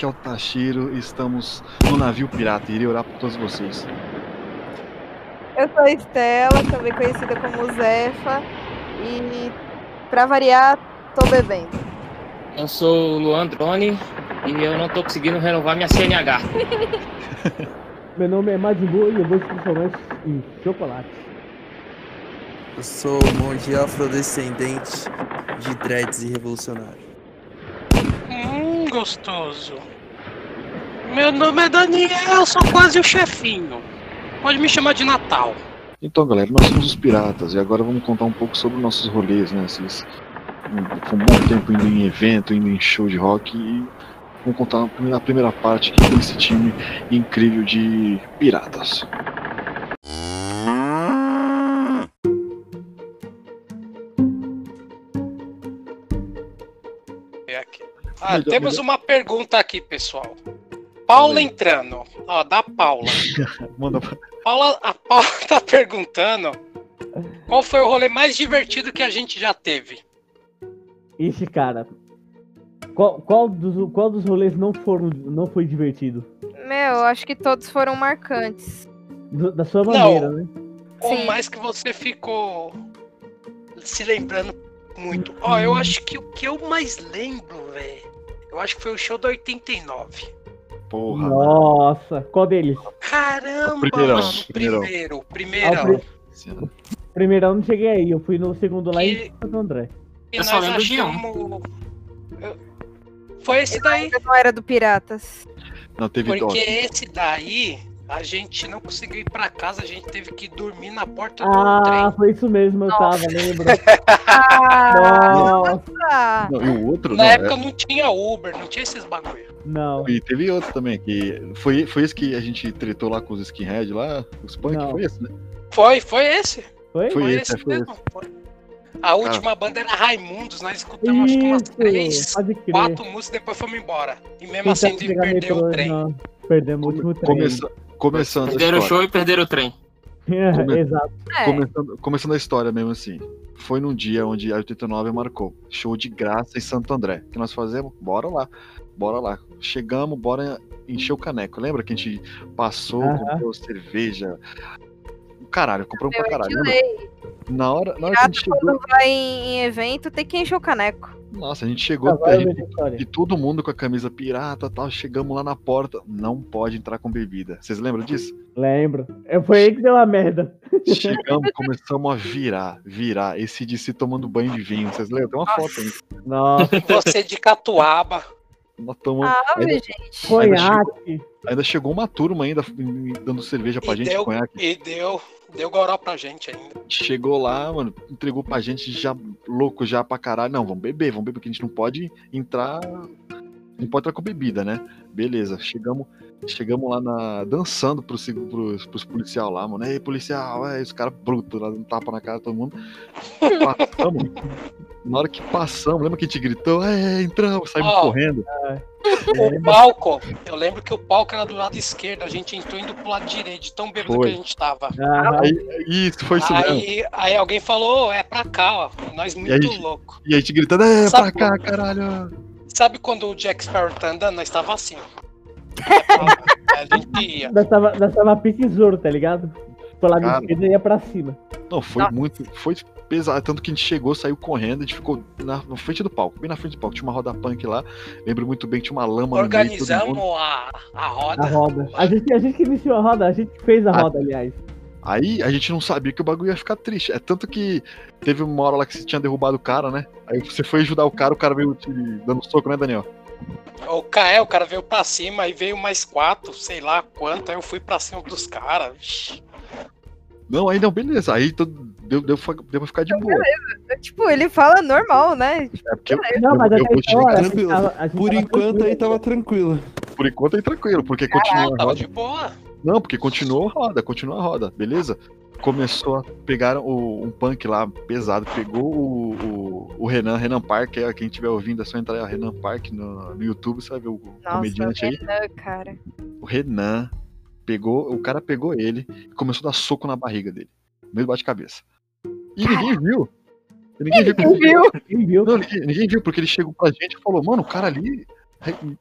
aqui é o Tashiro e estamos no navio pirata. Irei orar por todos vocês. Eu sou a Estela, também conhecida como Zefa. E pra variar, tô bebendo. Eu sou o Luan Drone e eu não tô conseguindo renovar minha CNH. Meu nome é Majimbu e eu vou transformar em chocolate. Eu sou monge afrodescendente de dreads e revolucionário. Gostoso. Meu nome é Daniel, sou quase o chefinho. Pode me chamar de Natal. Então, galera, nós somos os piratas e agora vamos contar um pouco sobre nossos rolês, né? Esses, um, bom tempo indo em evento, indo em show de rock e vamos contar a primeira parte aqui desse time incrível de piratas. Ah, temos uma pergunta aqui, pessoal. Paula entrando. Ó, da Paula. Manda pra... Paula, a Paula tá perguntando qual foi o rolê mais divertido que a gente já teve. Ixi, cara. Qual, qual, dos, qual dos rolês não, foram, não foi divertido? Meu, eu acho que todos foram marcantes. Do- da sua maneira, né? Qual Sim. mais que você ficou se lembrando muito? Ó, eu acho que o que eu mais lembro, velho, eu acho que foi o show do 89. Porra. Nossa, qual deles? Caramba, Primeirão, mano, primeirão. primeiro, Ah, primeirão. o pri- primeiro eu não cheguei aí, eu fui no segundo lá Que- em Santo André. E Eu nós achamos. Eu- Foi esse daí. Não era do Piratas. Não teve dó. Porque esse daí, a gente não conseguiu ir pra casa, a gente teve que dormir na porta do Ah, trem. foi isso mesmo, eu Nossa. tava, lembro. Ah, Nossa, Não, e o outro, Na não, época é- não tinha Uber, não tinha esses bagulho. não. E teve outro também, que foi, foi esse que a gente tretou lá com os skinhead lá, os punk, Não. foi esse, né? Foi, foi esse. Foi? Foi Foi esse, esse foi mesmo. Foi. A última banda era Raimundos, nós escutamos acho que umas Isso, três, quatro músicas depois fomos embora. E mesmo Tentar assim pegar perdeu metrô, o trem. não, Perdemos o último trem. Começa, começando a Perderam o história. show e perderam o trem. Come- Exato. é. Começando, começando a história mesmo assim. Foi num dia onde a 89 marcou. Show de graça em Santo André. O que nós fazemos? Bora lá. Bora lá. Chegamos, bora encher o caneco. Lembra que a gente passou, Aham. comprou cerveja? Caralho, compramos pra de caralho. Lei. Na hora, na hora que a gente Quando chegou. vai em, evento, tem que encher o caneco. Nossa, a gente chegou. Agora a eu gente- vejo a história. e todo mundo com a camisa pirata e tal. Chegamos lá na porta. Não pode entrar com bebida. Vocês lembram disso? Lembro. É, Foi aí que deu a merda. Chegamos, começamos a virar, virar. Esse DC tomando banho de vinho. Vocês lembram? Tem uma foto aí. Nossa, Você de Catuaba. Nós tomamos. Ah, ainda, gente. conhaque. ainda chegou uma turma ainda dando cerveja pra E gente, deu, conhaque. e deu, deu goró pra gente ainda. Chegou lá, mano, entregou pra gente já louco já pra caralho. Não, vamos beber, vamos beber, porque a gente não pode entrar. Não pode entrar com bebida, né? Beleza, chegamos. Chegamos lá na. dançando pros, pros, pros policial lá, mano. Ei, policial, é, os caras brutos lá, dando tapa na cara de todo mundo. Passamos. Na hora que passamos, lembra que a gente gritou? É, entramos, saímos Ó. correndo. O palco, eu lembro que o palco era do lado esquerdo, a gente entrou indo pro lado direito, de tão bêbado Foi. que a gente tava. Aham. Aí, isso, foi isso mesmo. Aí, aí alguém falou, "Ô, é pra cá, ó. Nós muito aí- louco. E a gente gritando, é, Sabe pra cá, caralho. Sabe quando o Jack Sparrow tá andando? Nós tava assim, a gente ia. Nós tava, nós tava pique zoro, tá ligado? Pela Cara. esquerda ia pra cima. Não, foi Nossa. muito. Foi pesado. Tanto que a gente chegou, saiu correndo, a gente ficou na, na frente do palco, bem na frente do palco. Tinha uma roda punk lá. Lembro muito bem que tinha uma lama no meio. todo Organizamos mundo. a, a roda. A roda. A gente, a gente que iniciou a roda, a gente fez a Ah. roda, aliás. Aí a gente não sabia que o bagulho ia ficar triste. É tanto que teve uma hora lá que você tinha derrubado o cara, né? Aí você foi ajudar o cara, o cara veio te dando soco, né, Daniel? O Kael, o cara veio pra cima, aí veio mais quatro, sei lá quanto, aí eu fui pra cima dos caras. Não, aí não, beleza. Aí todo- deu, deu, deu pra ficar de boa. Tipo, ele fala normal, né? É porque eu, Não, eu- mas eu até vou essa chegar- hora, a gente Tranquilo. tava- Por enquanto tranquilo. aí tava tranquilo. por enquanto aí tranquilo, porque continua a Tava de boa. Não, porque continuou a roda, continuou a roda, beleza? Começou a pegar o- um punk lá pesado, pegou o, o, o Renan, Renan Park, é, quem estiver ouvindo é só entrar aí, Renan Park no, no YouTube, você vai ver o Nossa, comediante aí. Renan, cara. O Renan pegou, o cara pegou ele e começou a dar soco na barriga dele, no meio do bate-cabeça. E ninguém viu. E Ninguém viu. Ninguém viu. Quem viu? Não, ninguém, ninguém viu, porque ele chegou pra gente e falou, mano, o cara ali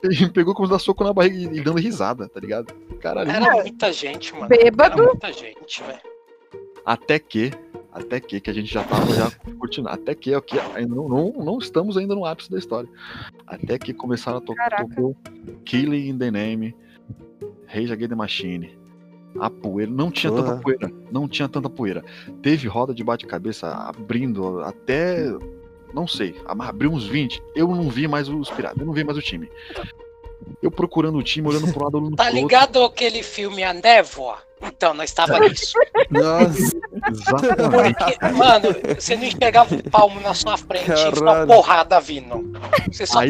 Me pegou como dar soco na barriga e dando risada, tá ligado? Caralho. Era muita gente, mano. Era Bêbado. muita gente, velho. Até que, até que, que a gente já tava já curtindo. Até que, aqui, ainda não, não, não estamos ainda no ápice da história. Até que começaram a tocar Caraca. tocou Killing in the Name, Rage Against the Machine. A poeira, não tinha tanta Porra. poeira, não tinha tanta poeira. Teve roda de bate-cabeça abrindo até, não sei, abriu uns 20. Eu não vi mais os piratas, eu não vi mais o time. Eu procurando o time, olhando pro lado, olhando Tá pro outro. ligado aquele filme A Névoa? Então, nós tava nisso. Nossa, Exatamente. Porque, mano, você não enxergava um palmo na sua frente, e uma Caralho. porrada vindo. Você só. Aí-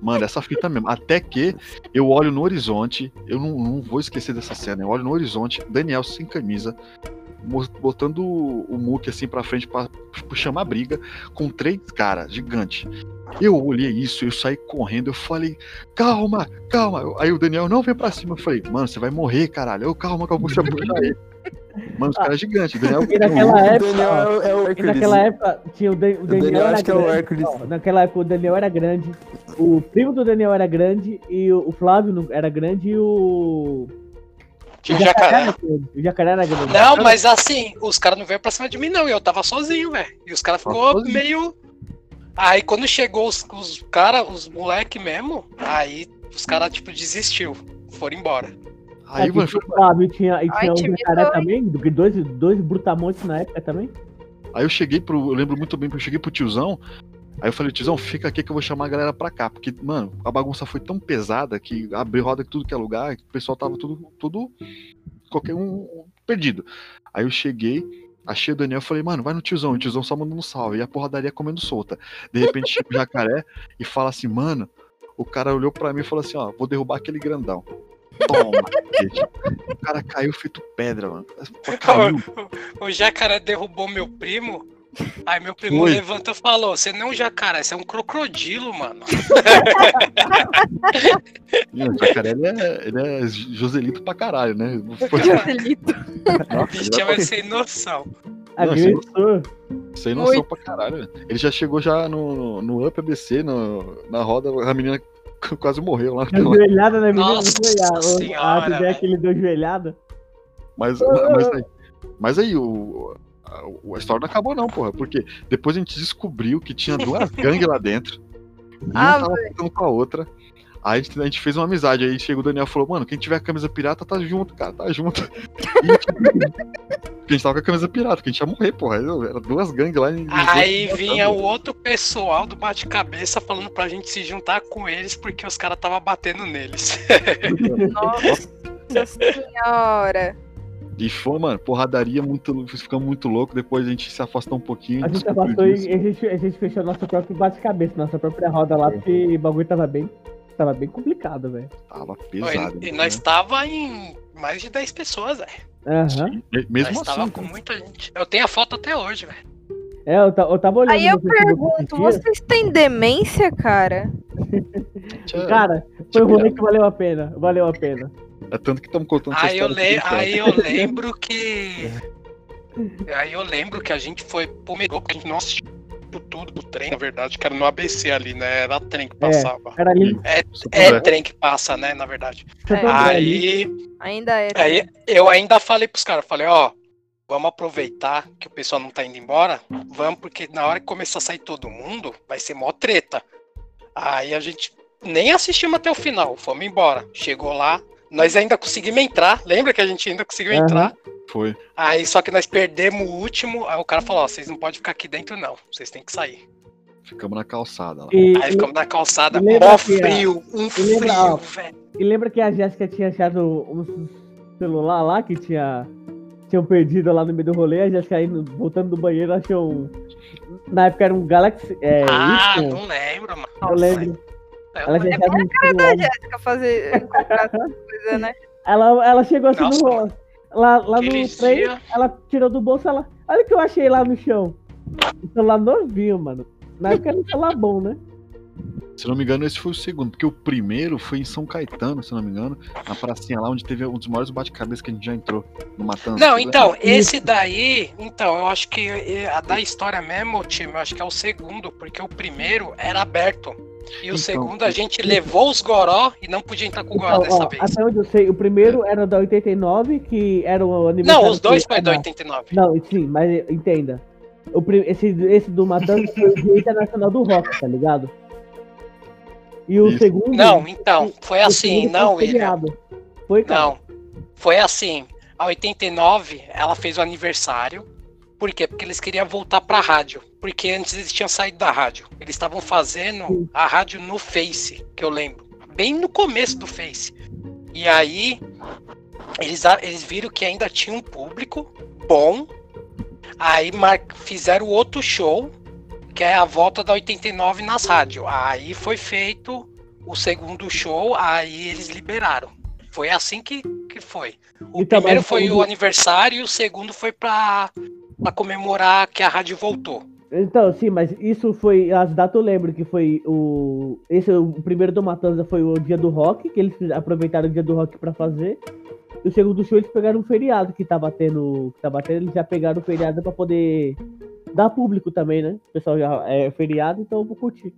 Mano, essa fita mesmo. Até que eu olho no horizonte, eu não, não vou esquecer dessa cena. Eu olho no horizonte, Daniel sem camisa, botando o, o Mook assim pra frente pra, pra chamar briga, com três caras gigantes. Eu olhei isso, eu saí correndo, eu falei, calma, calma. Aí o Daniel, não, vem pra cima. Eu falei, mano, você vai morrer, caralho. Eu, calma, calma, você vai ele. Mano, os caras gigantes. Daniel, E naquela o época. Daniel é, o- é o Hércules. naquela época tinha o, Dan- o Daniel, Daniel era acho que é o grande. Ó, naquela época o Daniel era grande, o primo do Daniel era grande e o, o Flávio não- era grande e o. Tinha o um jacaré. O jacaré era grande. Não, mas assim, os caras não veio pra cima de mim, não. E eu tava sozinho, velho. E os caras ficou sozinho. meio. Aí quando chegou os, os caras, os moleque mesmo, aí os caras, tipo, desistiu. Foram embora. Aí, Aqui mano, o Flávio tinha, e tinha jacaré também, do que dois, dois brutamontes na época também. Aí eu cheguei pro. Eu lembro muito bem que eu cheguei pro tiozão. Aí eu falei, tiozão, fica aqui que eu vou chamar a galera pra cá. Porque, mano, a bagunça foi tão pesada que abriu roda em tudo que é lugar, que o pessoal tava tudo. tudo qualquer um perdido. Aí eu cheguei, achei o Daniel e falei, mano, vai no tiozão. O tiozão só mandando um salve. E a porradaria comendo solta. De repente chega o jacaré e fala assim, mano. O cara olhou pra mim e falou assim, ó, vou derrubar aquele grandão. Toma. O cara caiu feito pedra, mano. O jacaré derrubou meu primo. Aí meu primo Foi. levantou e falou: Você não é um jacaré, você é um crocodilo, mano. Não, o jacaré ele é, ele é Joselito pra caralho, né? Joselito. Bicho ele é vai- sem noção. Agressor. sem noção pra caralho. Ele já chegou já no, no Up ABC, no, na roda, a menina quase morreu lá. naquela- Joelhada na menina. Nossa senhora, A ideia que ele deu joelhada. Mas, mas aí, mas aí o, a, a história não acabou não, porra. Porque depois a gente descobriu que tinha duas gangues lá dentro. E Ah, uma tava ficando com a outra. Aí a gente, a gente fez uma amizade. Aí chegou o Daniel e falou, mano, quem tiver a camisa pirata tá junto, cara, tá junto. E a gente, porque a gente tava com a camisa pirata, porque a gente ia morrer, porra. Era duas gangues lá. e- Aí vinha o outro pessoal do bate-cabeça falando pra gente se juntar com eles porque os caras tava batendo neles. Nossa senhora. E foi, mano, porradaria muito. Ficamos muito louco. Depois a gente se afastou um pouquinho. A gente afastou e disso. a gente, a gente fechou nosso próprio bate-cabeça, nossa própria roda lá, porque o bagulho tava bem. Tava bem complicado, velho. Tava e, pesado. e né? nós tava em mais de 10 pessoas, velho. Aham. Me- Mesmo Nós tava assim. com muita gente. Eu tenho a foto até hoje, velho. É, eu, eu tava olhando. Aí eu pergunto, vocês têm demência, cara? Cara, foi um rolê que valeu a pena. Valeu a pena. É tanto que estamos contando Aí eu, le... aí eu lembro que. Aí eu lembro que a gente foi pro metrô, porque a gente não assistiu tudo do trem, na verdade, que era no ABC ali, né? Era trem que passava. Era ali. Santo É, André. trem que passa, né? Na verdade. É. Ali. Aí, Ainda é. aí eu ainda falei pros caras, falei, ó, vamos aproveitar que o pessoal não tá indo embora, vamos, porque na hora que começar a sair todo mundo, vai ser mó treta. Aí a gente nem assistimos até o final, fomos embora. Chegou lá, nós ainda conseguimos entrar, lembra que a gente ainda conseguiu Aham. entrar? Foi. Aí só que nós perdemos o último, aí o cara falou, ó, vocês não podem ficar aqui dentro não, vocês têm que sair. Ficamos na calçada lá. E, Aí ficamos na calçada, mó frio, um e lembra, ó, frio, velho. e lembra que a Jéssica tinha achado um celular lá que tinha. Tinham perdido lá no meio do rolê, a Jéssica indo, voltando do banheiro achou um. Na época era um Galaxy. É, Ah, Y, não lembro, mano. eu lembro. Ela já lembro. achava um celular. Jéssica fazer coisas, né? Ela, ela chegou assim Nossa, no, lá, lá no trem, dia- ela tirou do bolso, ela. Olha o que eu achei lá no chão. Um celular novinho, mano. Na época era um celular bom, né? Se não me engano, esse foi o segundo, porque o primeiro foi em São Caetano, se não me engano, na pracinha lá onde teve um dos maiores bate-cabeça que a gente já entrou no Matança. Não, então, esse daí, então, eu acho que eh, a da história mesmo, time, eu acho que é o segundo, porque o primeiro era aberto. E o Então, segundo, a gente levou os goró e não podia entrar com o goró Então, dessa ó, vez. até onde eu sei, o primeiro era da 89, que era o aniversário. Não, os dois foi não. 89. Não, sim, mas entenda. O, esse, esse do Matanza foi o Dia Internacional do Rock, tá ligado? E o Isso. segundo. Não, então, foi assim, não, foi William. Foi, cara? Não. Foi assim. A 89, ela fez o aniversário. Por quê? Porque eles queriam voltar pra rádio. Porque antes eles tinham saído da rádio. Eles estavam fazendo a rádio no Face, que eu lembro. Bem no começo do Face. E aí, eles, a- eles viram que ainda tinha um público bom. Aí mar- fizeram outro show, que é a volta da 89 nas rádios. Aí foi feito o segundo show, aí eles liberaram. Foi assim que, que foi. O Então, primeiro foi o- o aniversário e o segundo foi pra, pra comemorar que a rádio voltou. Então, sim, mas isso foi. As datas eu lembro que foi o. Esse, o primeiro do Matanza foi o dia do rock, que eles aproveitaram o dia do rock pra fazer. E o segundo show eles pegaram um feriado que tava tendo. Que tava tendo, eles já pegaram o feriado pra poder dar público também, né? O pessoal já é feriado, então eu vou curtir.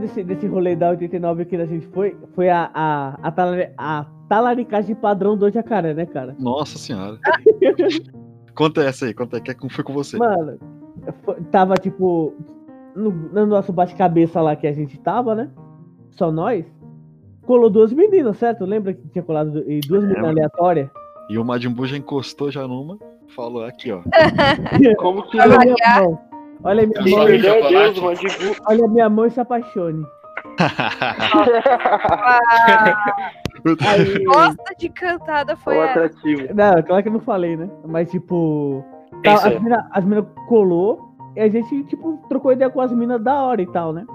Desse, desse rolê da 89 que a gente foi, foi a, a, a, tala- a talaricagem padrão do jacaré, né, cara? Nossa senhora. conta essa aí, conta aí, que é como foi com você. Mano, foi- tava tipo. No, no nosso bate-cabeça lá que a gente tava, né? Só nós. Colou duas meninas, certo? Lembra que tinha colado du- e duas meninas Lembro. aleatórias? E o Majin Buu já encostou já numa, falou aqui, ó. Como que a. Olha a minha mão. Meu Deus. Olha a minha mão e se apaixone. Aí, Gosta de cantada foi essa. atrativo. não, claro que eu não falei, né? Mas tipo. tá, as minas as mina colou e a gente, tipo, trocou ideia com as minas da hora e tal, né?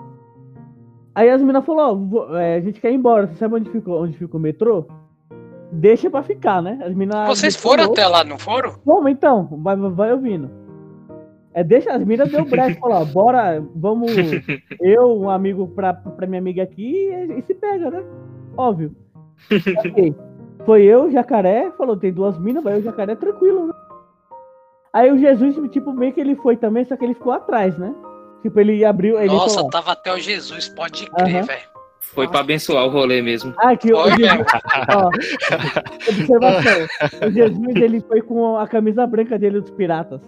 Aí as minas falaram, ó, vo- é, a gente quer ir embora. Você sabe onde fica, onde fica o metrô? Deixa pra ficar, né? As minas. Vocês foram até lá, não foram? Vamos então, vai, vai ouvindo. É, deixa as minas deu brecha, falou, ó, bora, vamos, eu, um amigo pra, pra minha amiga aqui, e, e se pega, né? Óbvio. Foi eu, jacaré, falou, tem duas minas, vai eu, jacaré, tranquilo, né? Aí o Jesus, tipo, meio que ele foi também, só que ele ficou atrás, né? Tipo, ele abriu, ele Nossa, falou, tava até o Jesus, pode crer, velho. Foi pra abençoar o rolê mesmo. ah, que o Jesus, ó, observação, o Jesus, ele foi com a camisa branca dele dos piratas.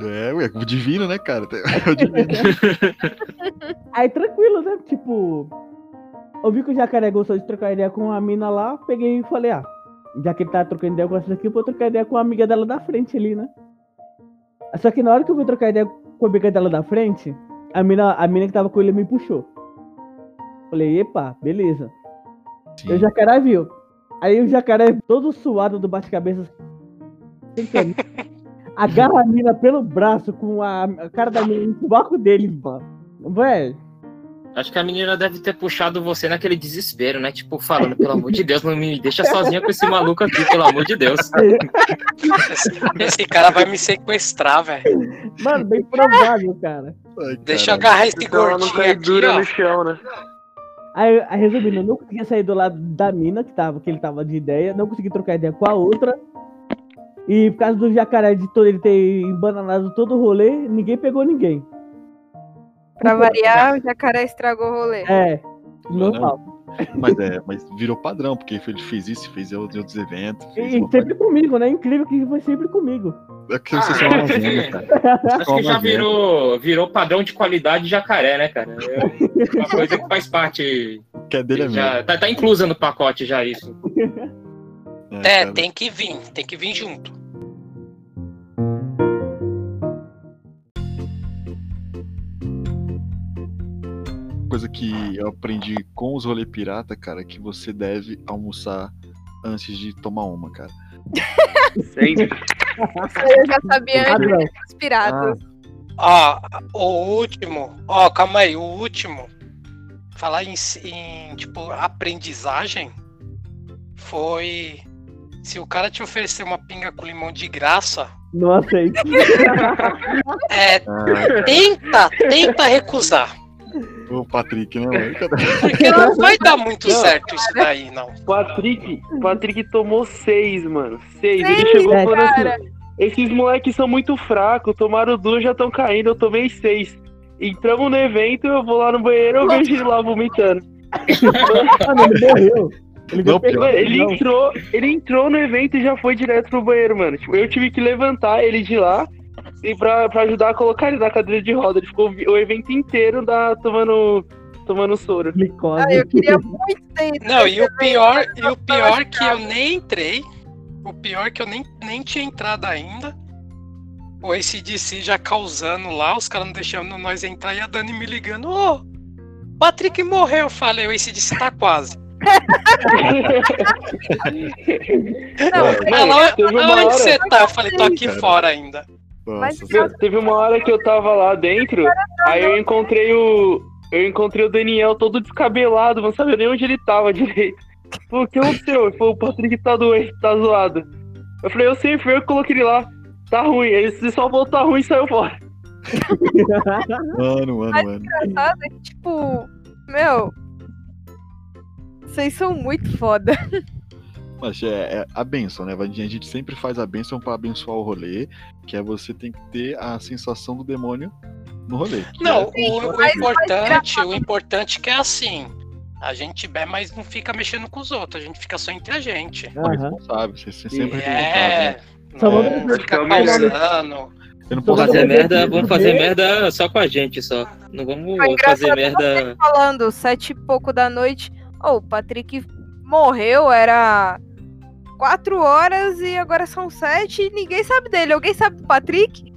É, ué, o divino, né, cara? É o divino. Aí tranquilo, né? Tipo, eu vi que o jacaré gostou de trocar ideia com a mina lá, peguei e falei, ah, já que ele tá trocando ideia com essa aqui, eu vou trocar ideia com a amiga dela da frente ali, né? Só que na hora que eu fui trocar ideia com a amiga dela da frente, a mina, a mina que tava com ele me puxou. Falei, epa, beleza. E o jacaré viu. Aí o jacaré todo suado do bate-cabeça. sem camisa, Agarra a mina pelo braço com a, a cara da mina no sovaco dele, mano. Velho. Acho que a menina deve ter puxado você naquele desespero, né? Tipo, falando, pelo amor de Deus, não me deixa sozinha com esse maluco aqui, pelo amor de Deus. Esse, esse cara vai me sequestrar, velho. Mano, bem provável, cara. Ai, Deixa eu agarrar esse Então não gordinho cai aqui, dura ó. no chão, né? Aí, aí, resumindo, eu não conseguia sair do lado da mina, que, tava, que ele tava de ideia, não consegui trocar ideia com a outra. E por causa do jacaré de todo ele ter embananado todo o rolê, ninguém pegou ninguém. Pra variar, o jacaré estragou o rolê. É, normal. Mas é, mas virou padrão, porque ele fez isso, fez outros outros eventos. E sempre comigo, né? Incrível que foi sempre comigo. É que vocês são uma gêmea, cara. Acho que já virou, virou padrão de qualidade jacaré, né, cara? É uma coisa que faz parte. Que é dele é Já, mesmo. tá, tá inclusa no pacote já isso. É, cara. tem que vir, tem que vir junto. coisa que eu aprendi com os rolê pirata, cara, é que você deve almoçar antes de tomar uma, cara. Sempre. Eu já sabia antes Padrão. dos piratas. Ó, o último. Ó, calma aí, o último. Falar em, em, tipo, aprendizagem foi. Se o cara te oferecer uma pinga com limão de graça, Não aceito. é, Ah, tenta, tenta recusar. O Patrick, né? Porque não vai dar muito Não. certo isso daí, não. Patrick, Patrick tomou seis, mano. Seis. Seis, Ele chegou É, falando cara. assim: esses moleques são muito fracos, tomaram duas, já estão caindo, eu tomei seis. Entramos no evento, eu vou lá no banheiro, eu vejo ele lá vomitando. Mano, ele morreu. Ele Não, pior. Ele não. entrou, ele entrou no evento e já foi direto pro banheiro, mano. Tipo, eu tive que levantar ele de lá e pra, pra ajudar a colocar ele na cadeira de roda. Ele ficou o evento inteiro da, tomando, tomando soro. Ah, eu queria muito ter Não, e o pior, e o pior que eu nem entrei. O pior que eu nem, nem tinha entrado ainda. O ACDC já causando lá, os caras não deixando nós entrar e a Dani me ligando, ô, Patrick morreu, eu falei, o ACDC tá quase. Não, É, mas- Ela, teve uma onde hora- você tá? Eu falei, tô aqui Cara. fora ainda. Nossa, Meu, teve uma hora que eu tava lá dentro, aí eu encontrei o. Eu encontrei o Daniel todo descabelado, não sabia nem onde ele tava direito. Pô, o que aconteceu? Ele falou, o Patrick tá doente, tá zoado. Eu falei, eu sei, foi eu que coloquei ele lá. Tá ruim. Ele só falou tá ruim e saiu fora. Mano, mano, Mas- mano. engraçado é que, tipo, meu. Vocês são muito foda. Mas é, é a benção, né? A gente sempre faz a benção pra abençoar o rolê, que é você tem que ter a sensação do demônio no rolê. Não, é- o, o mas- importante, o importante é que é assim. A gente bebe, mas não fica mexendo com os outros, a gente fica só entre a gente. Não, Aham. responsável, você, você sempre é É, responsável. Só não vamos- fica É melhor. causando. Eu não posso vamos Fazer merda, vamos fazer merda só com a gente só. Não vamos fazer merda. Falando, sete e pouco da noite. Ô, o Patrick morreu, era quatro horas e agora são sete e ninguém sabe dele. Alguém sabe do Patrick?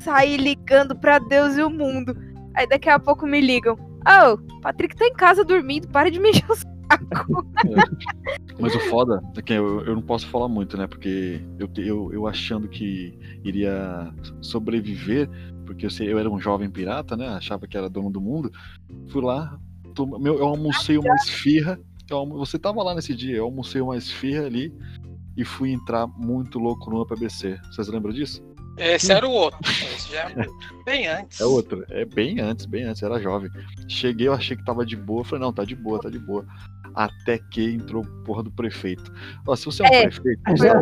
Saí ligando pra Deus e o mundo. Aí daqui a pouco me ligam. Ô, o Patrick tá em casa dormindo, para de mexer o saco. Mas o foda é que eu, eu não posso falar muito, né? Porque eu, eu, eu achando que iria sobreviver, porque eu, sei- eu era um jovem pirata, né? Achava que era dono do mundo. Fui lá, meu, eu almocei uma esfirra. eu você tava lá nesse dia, eu almocei uma esfirra ali e fui entrar muito louco no UPBC. Vocês lembram disso? Esse era o outro. Esse já é bem antes. É outro. É bem antes, bem antes, era jovem. Cheguei, eu achei que tava de boa. Falei, não, tá de boa, tá de boa. Até que entrou porra do prefeito. Ó, se você é um É. prefeito? Eu, eu-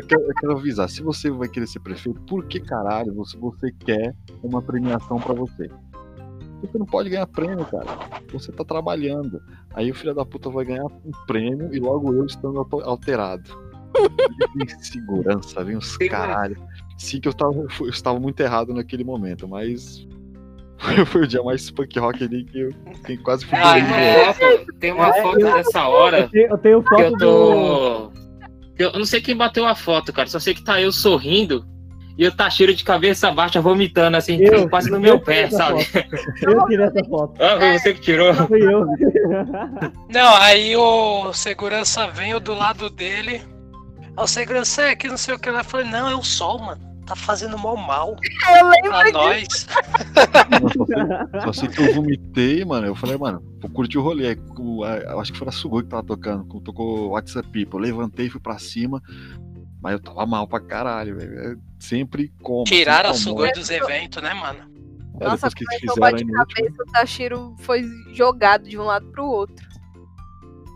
eu quero, eu quero avisar, se você vai querer ser prefeito, por que caralho você, você quer uma premiação pra você? Você não pode ganhar prêmio, cara. Você tá trabalhando. Aí o filho da puta vai ganhar um prêmio e logo eu estando alterado. Insegurança, vem uns caralho. Sim que eu estava, eu estava muito errado naquele momento, mas foi o dia mais punk rock ali que eu que quase fui Ah, é, tem uma É, foto eu- dessa hora Eu tenho, eu tenho que foto eu do. tô. Eu não sei quem bateu a foto, cara. Só sei que tá eu sorrindo e eu tá cheiro de cabeça baixa, vomitando, assim, Eu- quase no eu meu pé, sabe? Eu tirei essa foto. Ah, foi você que tirou. Fui eu. Não, aí o segurança veio do lado dele. O segurança é que não sei o que lá. Eu falei, não, é o sol, mano. Tá fazendo mal mal Eu lembro pra nós. Não, só, sei, que eu vomitei, mano. Eu falei, mano, vou curtir o rolê. Aí, Eu acho que foi a Sugoi que tava tocando. Tocou WhatsApp People. Eu levantei, fui pra cima. Mas eu tava mal pra caralho, velho. É Sempre como. Tiraram a Sugoi dos eventos, né, mano? É, Nossa, que eles o fizeram último. bate-cabeça, o Tashiro foi jogado de um lado pro outro.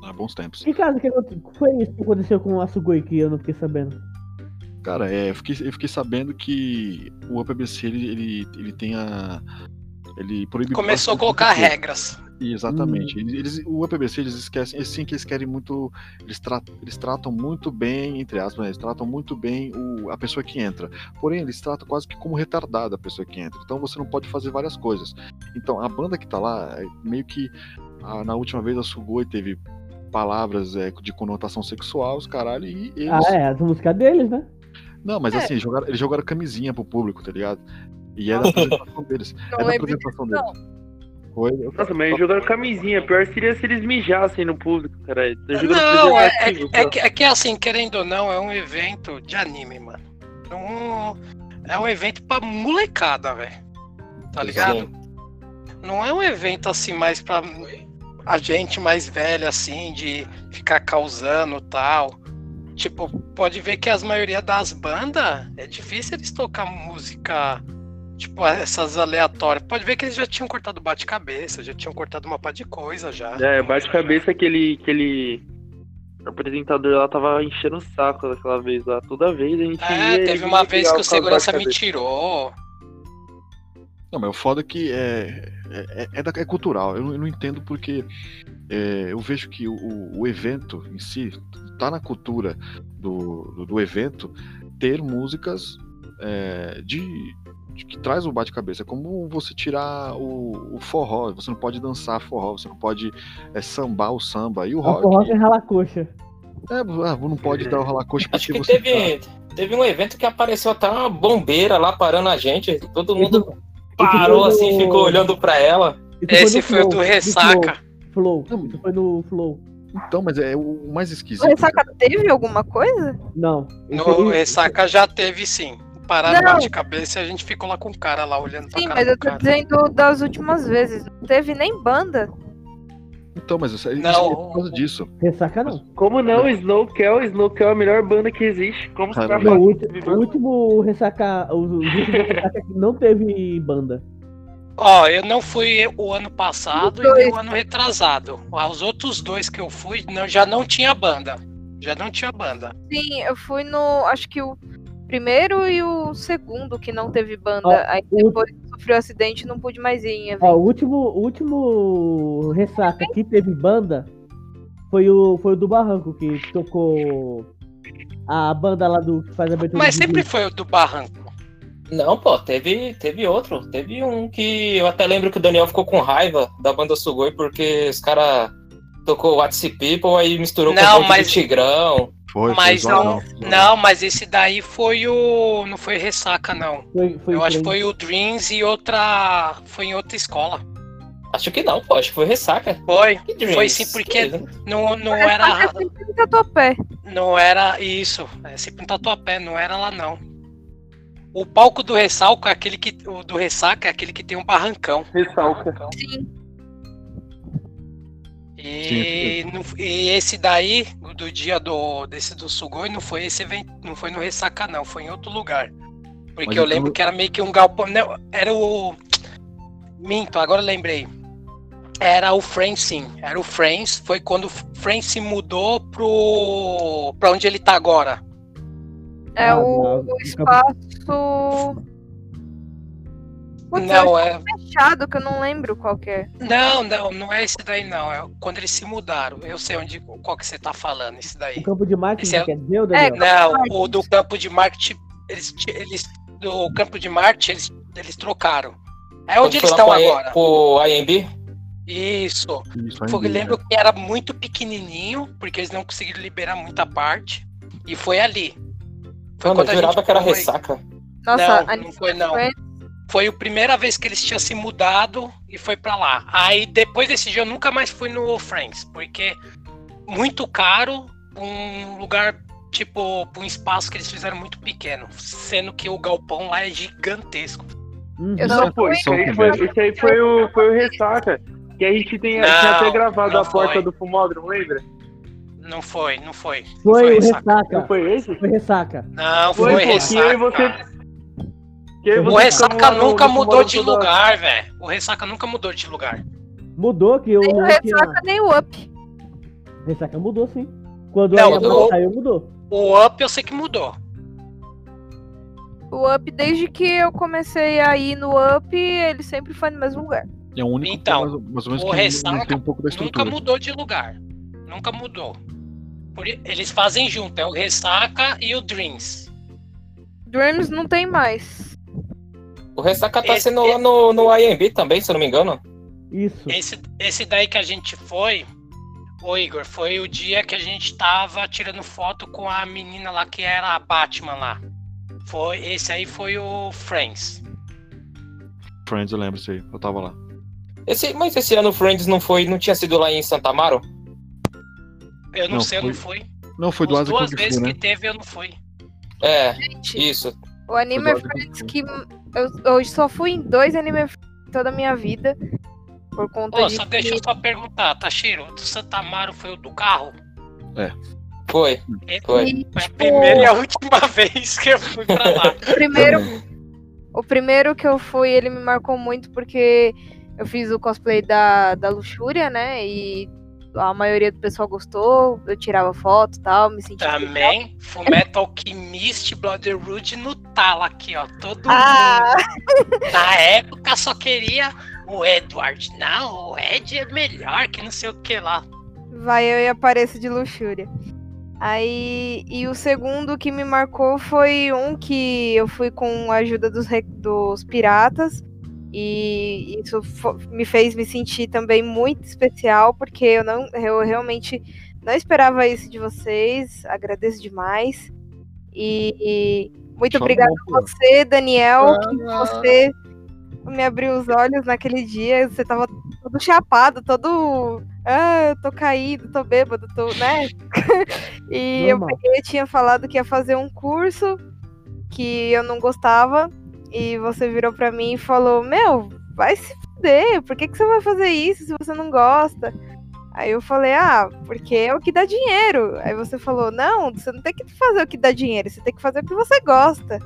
Ah, bons tempos. Ricardo, o que foi isso que aconteceu com a Sugoi que eu não fiquei sabendo? Cara, é, eu, fiquei, eu fiquei sabendo que o UPBC ele, ele, ele tem a. Ele proíbe. Começou a colocar regras. Exatamente. Eles, eles- o UPBC eles esquecem, assim que eles querem muito, eles, tra- eles tratam muito bem, entre aspas, né, eles tratam muito bem o, a pessoa que entra. Porém, eles tratam quase que como retardada a pessoa que entra. Então você não pode fazer várias coisas. Então a banda que tá lá, é meio que a- na última vez a Sugoi teve palavras é, de conotação sexual, os caralho, e eles. Ah, é, as músicas deles, né? Não, mas É. assim, jogaram, eles jogaram camisinha pro público, tá ligado? E é da apresentação deles. Não é da apresentação disso, deles. Foi, eu- Nossa, mas jogaram camisinha. Pior seria se eles mijassem no público, cara. Não, é, é, preservativo, é cara. que, é que assim, querendo ou não, é um evento de anime, mano. Um, é um evento pra molecada, velho. Tá ligado? Sim. Não é um evento assim mais pra a gente mais velha, assim, de ficar causando tal. Tipo, pode ver que as maioria das bandas é difícil eles tocar música Tipo, essas aleatórias. Pode ver que eles já tinham cortado bate-cabeça, já tinham cortado uma pá de coisa já. É, bate-cabeça aquele, aquele apresentador lá tava enchendo o saco daquela vez lá. Toda vez a gente. É, ia- teve uma vez que o segurança me tirou. Não, mas o foda é que é, é, é, é da- é cultural. Eu não, eu não entendo porque é, eu vejo que o, o evento em si tá na cultura do, do, do evento ter músicas é, de que traz o bate-cabeça. É como você tirar o, o forró. Você não pode dançar forró, você não pode é, sambar o samba. E o rock. forró sem ralar coxa. É, ah, não pode dar o ralacoxa Acho porque que você. teve, teve um evento que apareceu até uma bombeira lá parando a gente. Todo mundo parou foi assim, no- ficou olhando pra ela. Esse foi o do Ressaca. Flow. Flow. Isso foi no Flow. Então, mas é o mais esquisito. O Ressaca teve alguma coisa? Não. No Ressaca já teve sim. Pararam Não. bate-cabeça e a gente ficou lá com o cara lá olhando pra Sim, cara mas do eu tô cara. dizendo das últimas vezes. Não teve nem banda. Então, mas isso, isso Não. é por causa disso. Ressaca não. Como não? Snowkel, Snowkel é a melhor banda que existe. Como você Caramba. vai Não, o, ulti- o último ressaca. O, último ressaca que não teve banda. Ó, eu não fui o ano passado e o ano retrasado. Os outros dois que eu fui não- já não tinha banda. Já não tinha banda. Sim, eu fui no. Acho que o primeiro e o segundo que não teve banda. Ó, Aí o- depois que sofreu acidente não pude mais ir em Ó, o último, o último ressaca que teve banda foi o, foi o do Barranco, que tocou a banda lá do que faz a abertura Mas sempre foi o do Barranco. Não, pô, teve, teve outro. Teve um que eu até lembro que o Daniel ficou com raiva da banda Sugoi porque os caras tocou What's People aí misturou com Não, o bonde mas- Tigrão. Foi, Mas foi não, não, mas esse daí foi o. Não foi Ressaca, não. Foi, foi Eu acho que foi o Dreams e outra. Foi em outra escola. Acho que não, pô, acho que foi Ressaca. Foi. Foi sim, porque Que- não, não era. é sempre no Tatuapé. Não era isso. É sempre um tatuapé, não era lá não. O palco do ressalco é aquele que. O do ressaca é aquele que tem um barrancão. Ressalca. Sim. E, não- e esse daí, do dia do desse do Sugoi, não foi esse evento, não foi no Ressaca não, foi em outro lugar. Porque Mas eu então- lembro que era meio que um galpão, não, era o Minto, agora eu lembrei. Era o Friends sim, era o Friends, foi quando o Friends se mudou pro para onde ele tá agora. É Ah, o, o espaço. Putz, Não, é fechado que eu não lembro qual que é. Não, não, não é esse daí não, é quando eles se mudaram. Eu sei onde qual que você tá falando, esse daí. O campo de marketing, é- quer dizer, ô Daniel? Não, o do campo de marketing, eles, eles do campo de marketing, eles, eles trocaram. É onde eles estão agora. Pro IMB? Isso. Isso, Foi, lembro que era muito pequenininho, porque eles não conseguiram liberar muita parte. E foi ali. Foi Mano, eu quando a jurava gente que era foi. Ressaca. Nossa, não, a não foi não. foi- Foi a primeira vez que eles tinham se mudado e foi pra lá. Aí depois desse dia eu nunca mais fui no Friends, porque muito caro, um lugar tipo, pra um espaço que eles fizeram muito pequeno, sendo que o galpão lá é gigantesco. Uhum. Eu Não, Pô, isso aí foi, isso aí foi o, foi o Ressaca. Que a gente tem, Não, tinha até gravado a porta foi. do fumódromo, lembra? Não foi, não foi. Não Foi o ressaca. ressaca. Não foi esse? Foi ressaca. Não, Foi, foi, ressaca. eu e você- aí O ressaca nunca no mudou de lugar, velho. O ressaca nunca mudou de lugar. Mudou que o Nem o. Ressaca, nem o Up. Ressaca mudou, sim. Quando Não, mudou. saiu, mudou. O Up eu sei que mudou. O Up, desde que eu comecei a ir no Up, ele sempre foi no mesmo lugar. É o único Então, que mais, mais ou menos o que Ressaca tem um pouco da Nunca estrutura. mudou de lugar. Nunca mudou. Eles fazem junto, é o Ressaca e o Dreams. Dreams não tem mais. O Ressaca tá Esse- sendo lá no, no IMB também, se eu não me engano. Isso. Esse, esse daí que a gente foi, ô Igor, foi o dia que a gente tava tirando foto com a menina lá que era a Batman lá. Foi, esse aí foi o Friends. Friends, eu lembro isso aí. Eu tava lá. Esse, mas esse ano o Friends não foi, não tinha sido lá em Santa Amaro? Eu não, Não, sei, eu não fui. Não, foi do As Asa duas vezes Fu, né? que teve, eu não fui. É, Gente, isso. o Anime Asa Friends que eu, eu só fui em dois Anime toda a minha vida. Por conta Ô, de só que- deixa eu só perguntar, Tashiro, o do Santa Amaro foi o do carro? Foi. É- Foi. e, Foi a tipo, primeira e a última vez que eu fui pra lá. primeiro, O primeiro que eu fui, ele me marcou muito porque eu fiz o cosplay da, da Luxúria, né? E a maioria do pessoal gostou, eu tirava foto e tal, me sentia. Também, Fullmetal Alchemist Brotherhood no talo aqui, ó. Todo Ah, mundo. Na época só queria o Edward. Não, o Ed é melhor que não sei o que lá. vai eu e apareço de luxúria. Aí, e o segundo que me marcou foi um que eu fui com a ajuda dos, dos piratas. E isso me fez me sentir também muito especial, porque eu não eu realmente não esperava isso de vocês. Agradeço demais. E, e muito Chora obrigada a você, Daniel, que você me abriu os olhos naquele dia. Você tava todo chapado, todo. Ah, tô caído, tô bêbado, tô, né? e eu peguei, tinha falado que ia fazer um curso que eu não gostava. E você virou pra mim e falou: Meu, vai se fuder, por que, que você vai fazer isso se você não gosta? Aí eu falei, ah, porque é o que dá dinheiro. Aí você falou, não, você não tem que fazer o que dá dinheiro, você tem que fazer o que você gosta.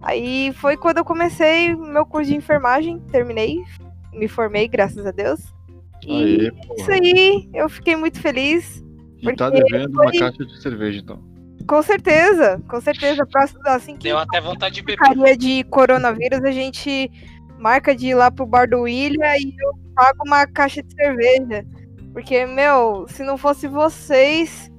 Aí foi quando eu comecei meu curso de enfermagem, terminei, me formei, graças a Deus. E Aê, é isso aí, eu fiquei muito feliz. E tá devendo uma foi- caixa de cerveja, então. Com certeza, com certeza. Próximo, assim que Deu até vontade de beber. de coronavírus, a gente marca de ir lá pro bar do William e eu pago uma caixa de cerveja. Porque, meu, se não fosse vocês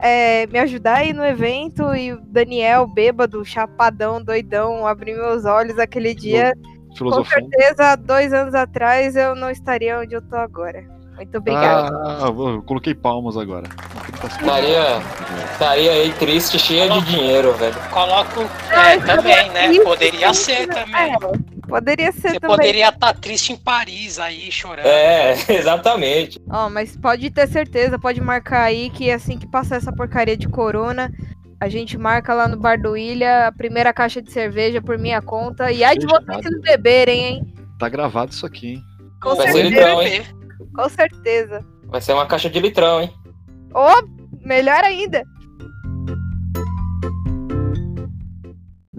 é, me ajudar aí no evento e o Daniel, bêbado, chapadão, doidão, abrir meus olhos aquele dia, com certeza, dois anos atrás, eu não estaria onde eu tô agora. Muito obrigada. Ah, eu coloquei palmas agora. Tá Estaria, estaria aí triste, cheia de dinheiro, velho. Coloco. Ah, É, também, né? isso, Poderia isso, ser é, também. Poderia ser Você também. poderia estar triste em Paris aí, chorando. É, exatamente. Ó, mas pode ter certeza, pode marcar aí que assim que passar essa porcaria de corona, a gente marca lá no bar do Ilha a primeira caixa de cerveja por minha conta. E ai de vocês não beberem, hein? Tá gravado isso aqui, hein? Com Vai ser certeza. hein? Com certeza. Vai ser uma caixa de litrão, hein? Ou, melhor ainda.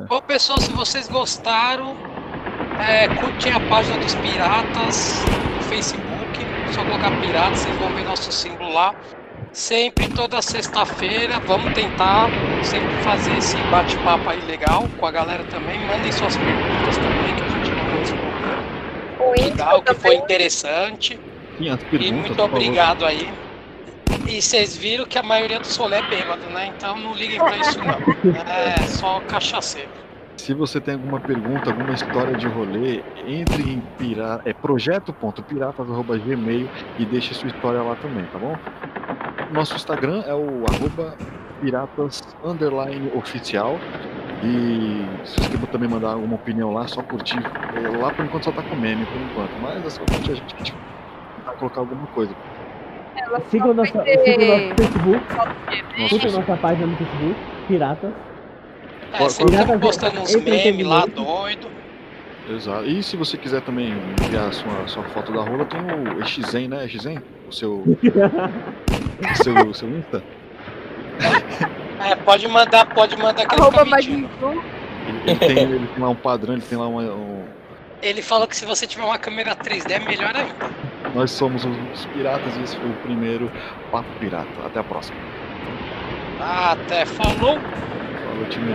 Bom, pessoal, se vocês gostaram, é, curtem a página dos Piratas no Facebook. Só colocar Piratas, vocês vão ver nosso símbolo lá. Sempre, toda sexta-feira, vamos tentar sempre fazer esse bate-papo aí legal com a galera também. Mandem suas perguntas também, que a gente vai responder. O Que o que foi também. interessante. Sim, as E perguntas, muito obrigado aí. E vocês viram que a maioria do solé é bêbado, né? Então não liguem pra isso não. É só cachaceiro. Se você tem alguma pergunta, alguma história de rolê, entre em pira... é projeto.piratas.gmail e deixe sua história lá também, tá bom? Nosso Instagram é o arroba piratas underline oficial. E se você quer também mandar alguma opinião lá, só curtir. É, Lá por enquanto só tá com meme por enquanto, mas é só curtir a gente que a vai colocar alguma coisa. Siga o nosso, ter- siga o nosso Facebook, curta a nossa página no Facebook, Piratas. É, Qual- sempre qual- postando uns memes lá doido. Exato. E se você quiser também enviar sua, sua foto da rola, tem o Exen, né? Exen? O seu, o seu, o seu Insta? É, pode mandar, pode mandar que Arroba. Ele, ele tem, ele tem lá um padrão, ele tem lá uma, um. Ele falou que se você tiver uma câmera 3D é melhor ainda. Nós somos os piratas e esse foi o primeiro Papo Pirata. Até a próxima. Até falou! Falou, time.